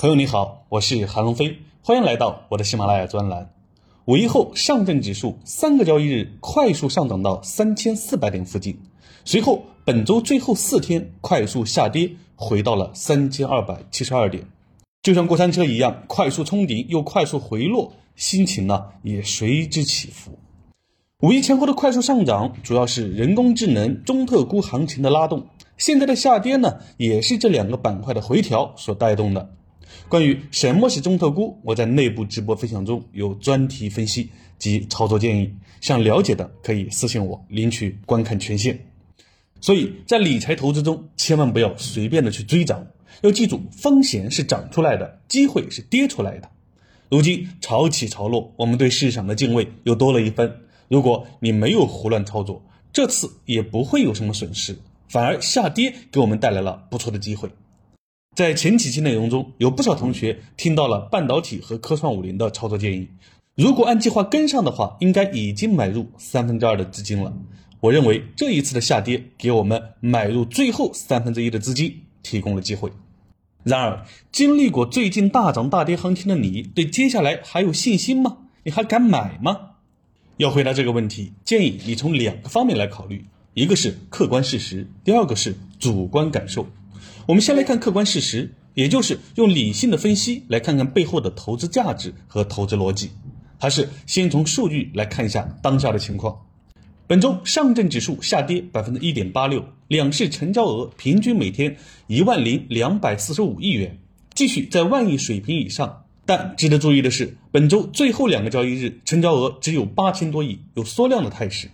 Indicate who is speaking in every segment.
Speaker 1: 朋友你好，我是韩龙飞，欢迎来到我的喜马拉雅专栏。五一后，上证指数三个交易日快速上涨到三千四百点附近，随后本周最后四天快速下跌，回到了三千二百七十二点，就像过山车一样，快速冲顶又快速回落，心情呢也随之起伏。五一前后的快速上涨，主要是人工智能、中特估行情的拉动，现在的下跌呢，也是这两个板块的回调所带动的。关于什么是中特估，我在内部直播分享中有专题分析及操作建议，想了解的可以私信我领取观看权限。所以在理财投资中，千万不要随便的去追涨，要记住风险是涨出来的，机会是跌出来的。如今潮起潮落，我们对市场的敬畏又多了一分。如果你没有胡乱操作，这次也不会有什么损失，反而下跌给我们带来了不错的机会。在前几期内容中，有不少同学听到了半导体和科创五零的操作建议。如果按计划跟上的话，应该已经买入三分之二的资金了。我认为这一次的下跌给我们买入最后三分之一的资金提供了机会。然而，经历过最近大涨大跌行情的你，对接下来还有信心吗？你还敢买吗？要回答这个问题，建议你从两个方面来考虑：一个是客观事实，第二个是主观感受。我们先来看客观事实，也就是用理性的分析来看看背后的投资价值和投资逻辑，还是先从数据来看一下当下的情况。本周上证指数下跌百分之一点八六，两市成交额平均每天一万零两百四十五亿元，继续在万亿水平以上。但值得注意的是，本周最后两个交易日成交额只有八千多亿，有缩量的态势。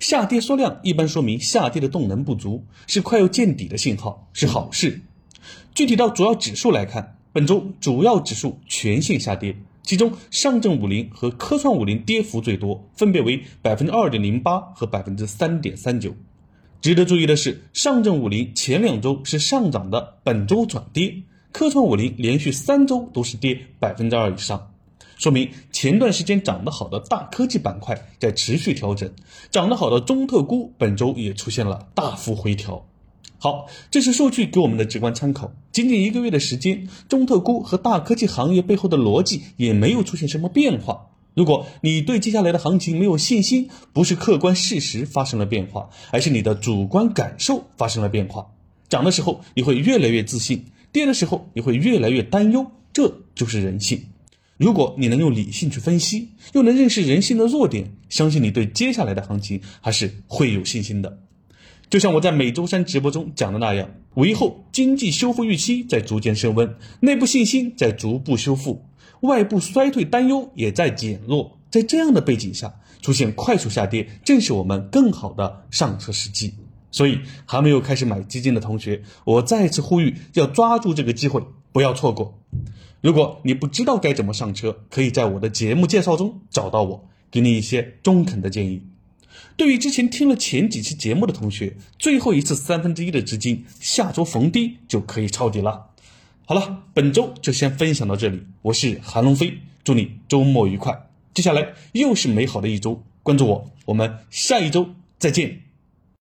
Speaker 1: 下跌缩量一般说明下跌的动能不足，是快要见底的信号，是好事。具体到主要指数来看，本周主要指数全线下跌，其中上证五零和科创五零跌幅最多，分别为百分之二点零八和百分之三点三九。值得注意的是，上证五零前两周是上涨的，本周转跌；科创五零连续三周都是跌百分之二以上。说明前段时间涨得好的大科技板块在持续调整，涨得好的中特估本周也出现了大幅回调。好，这是数据给我们的直观参考。仅仅一个月的时间，中特估和大科技行业背后的逻辑也没有出现什么变化。如果你对接下来的行情没有信心，不是客观事实发生了变化，而是你的主观感受发生了变化。涨的时候你会越来越自信，跌的时候你会越来越担忧，这就是人性。如果你能用理性去分析，又能认识人性的弱点，相信你对接下来的行情还是会有信心的。就像我在每周三直播中讲的那样，五一后经济修复预期在逐渐升温，内部信心在逐步修复，外部衰退担忧也在减弱。在这样的背景下，出现快速下跌，正是我们更好的上车时机。所以，还没有开始买基金的同学，我再次呼吁，要抓住这个机会，不要错过。如果你不知道该怎么上车，可以在我的节目介绍中找到我，给你一些中肯的建议。对于之前听了前几期节目的同学，最后一次三分之一的资金，下周逢低就可以抄底了。好了，本周就先分享到这里，我是韩龙飞，祝你周末愉快。接下来又是美好的一周，关注我，我们下一周再见。